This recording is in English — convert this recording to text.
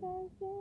Thursday.